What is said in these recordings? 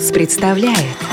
Animals представляет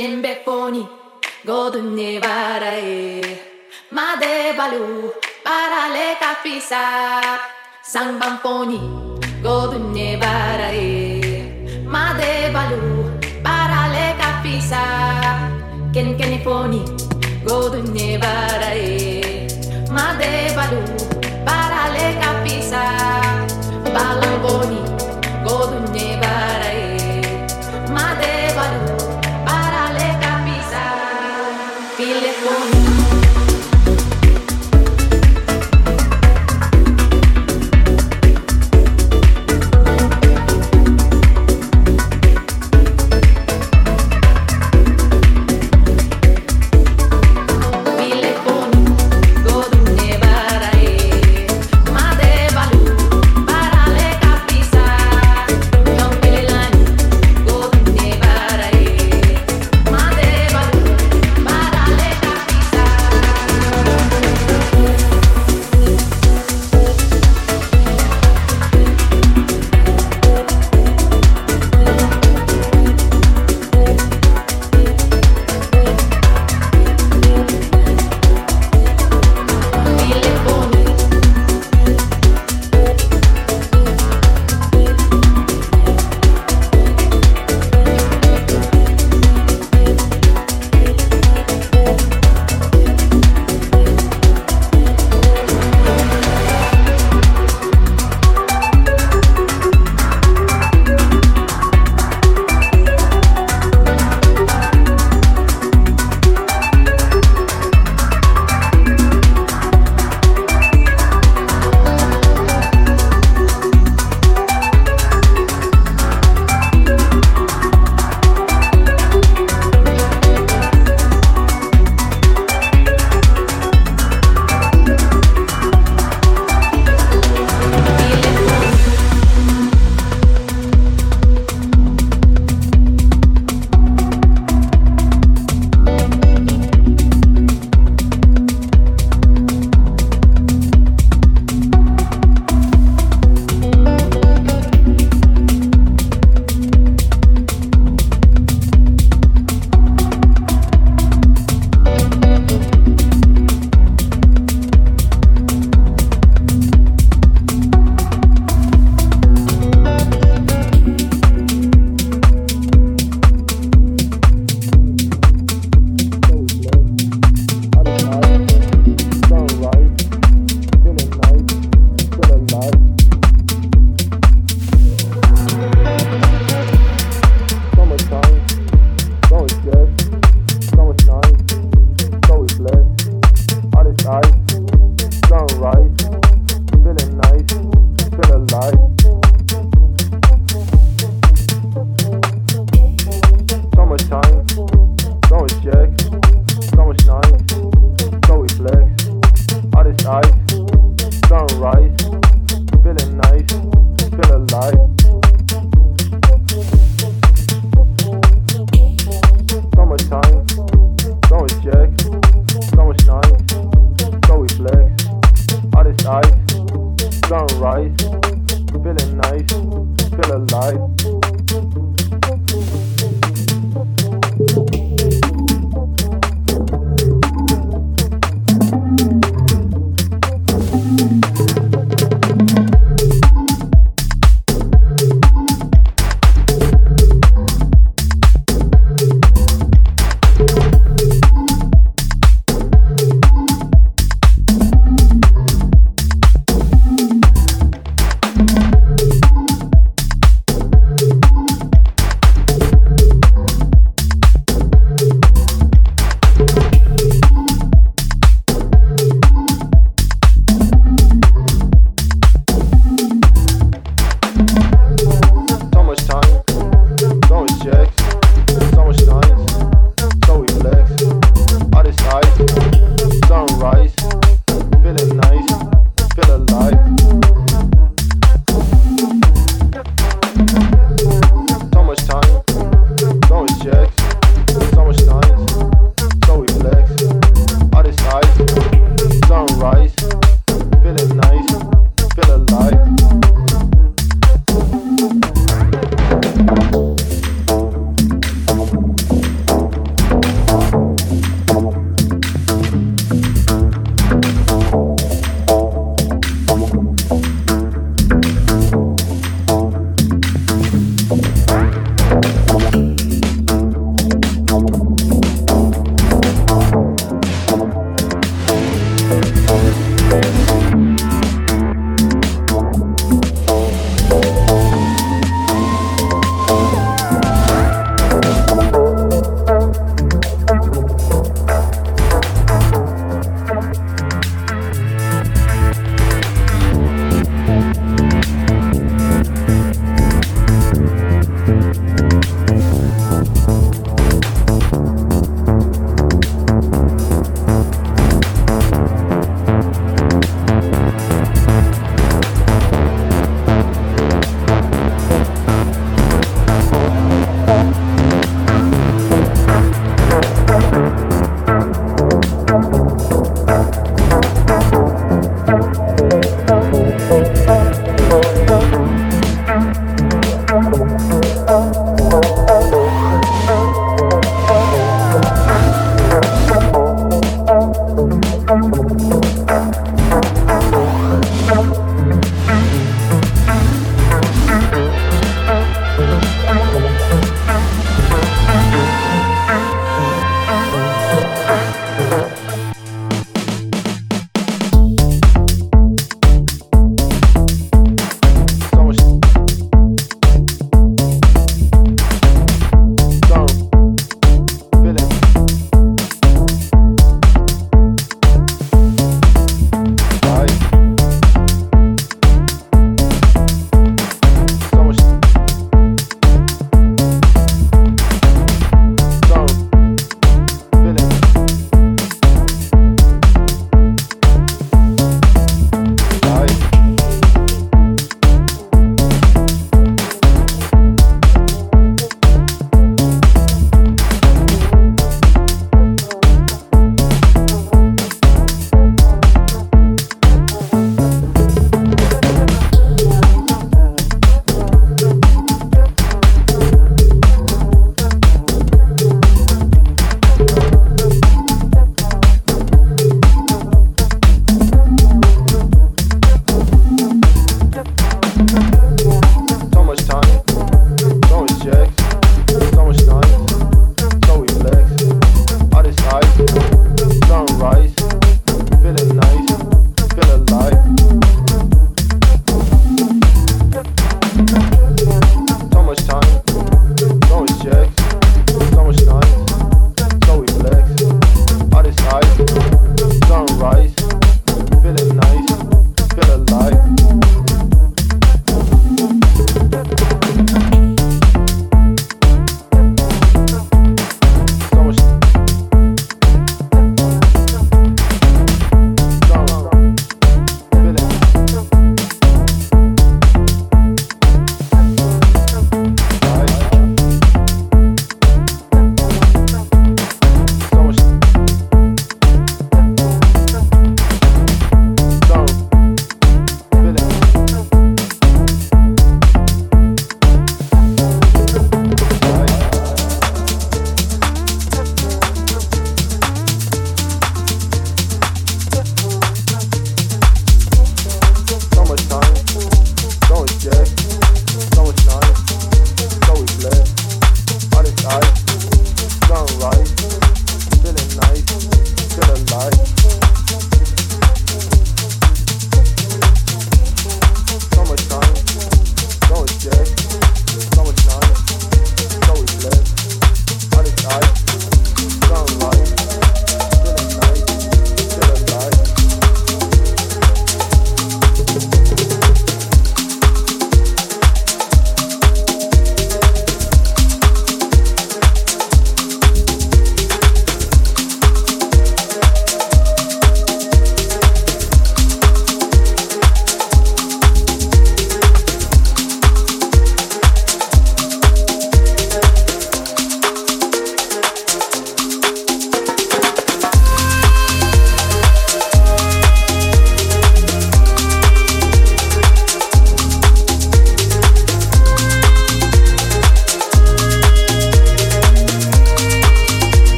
Djembe phony, golden nevarae. Made balu, parale kapisa. Sangban phony, golden nevarae. Made balu, parale kapisa. Ken ken phony, golden nevarae. Made balu.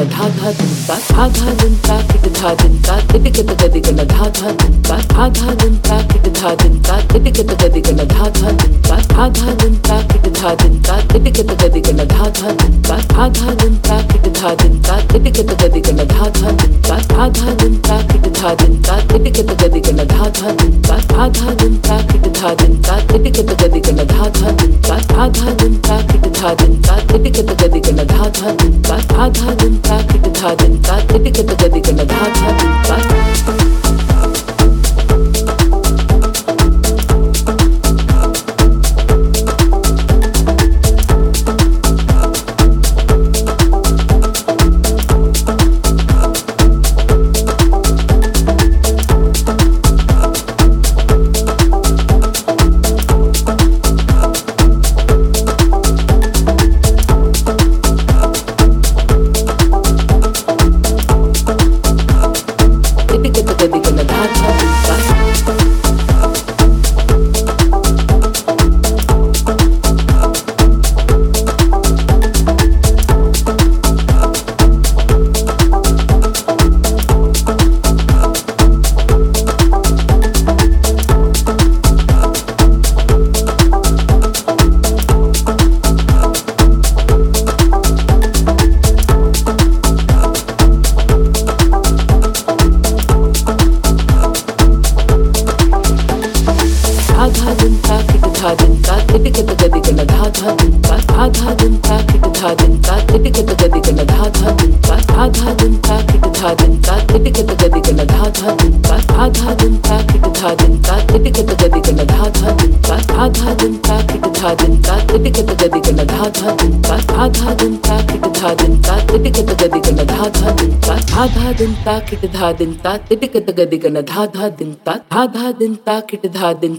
धा धा दिन ता धा धा दिन ता किट धा दिन ता तिटिक तग दिगन धा धा दिन ता धा धा दिन ता किट धा दिन ता तिटिक तग दिगन धा धा दिन ता धा धा दिन ता किट धा दिन ता तिटिक तग दिगन धा धा दिन ता धा धा दिन ता किट धा दिन ता तिटिक तग दिगन धा धा दिन ता धा धा दिन ता किट धा दिन ता तिटिक तग दिगन धा धा दिन ता धा धा दिन ता किट धा दिन ता तिटिक तग दिगन धा धा दिन ता धा धा दिन ता किट धा दिन ता तिटिक तग दिगन धा धा दिन ता धा धा दिन ता सा किट धा दिन का तिप किप गबी गम धा धा दिन का ता तिटिक तग दिगन धा धा दिन ता धा धा दिन ता किट धा दिन ता तिटिक तग दिगन धा धा दिन ता धा धा दिन ता किट धा दिन ता तिटिक तग दिगन धा धा दिन ता धा धा दिन ता किट धा दिन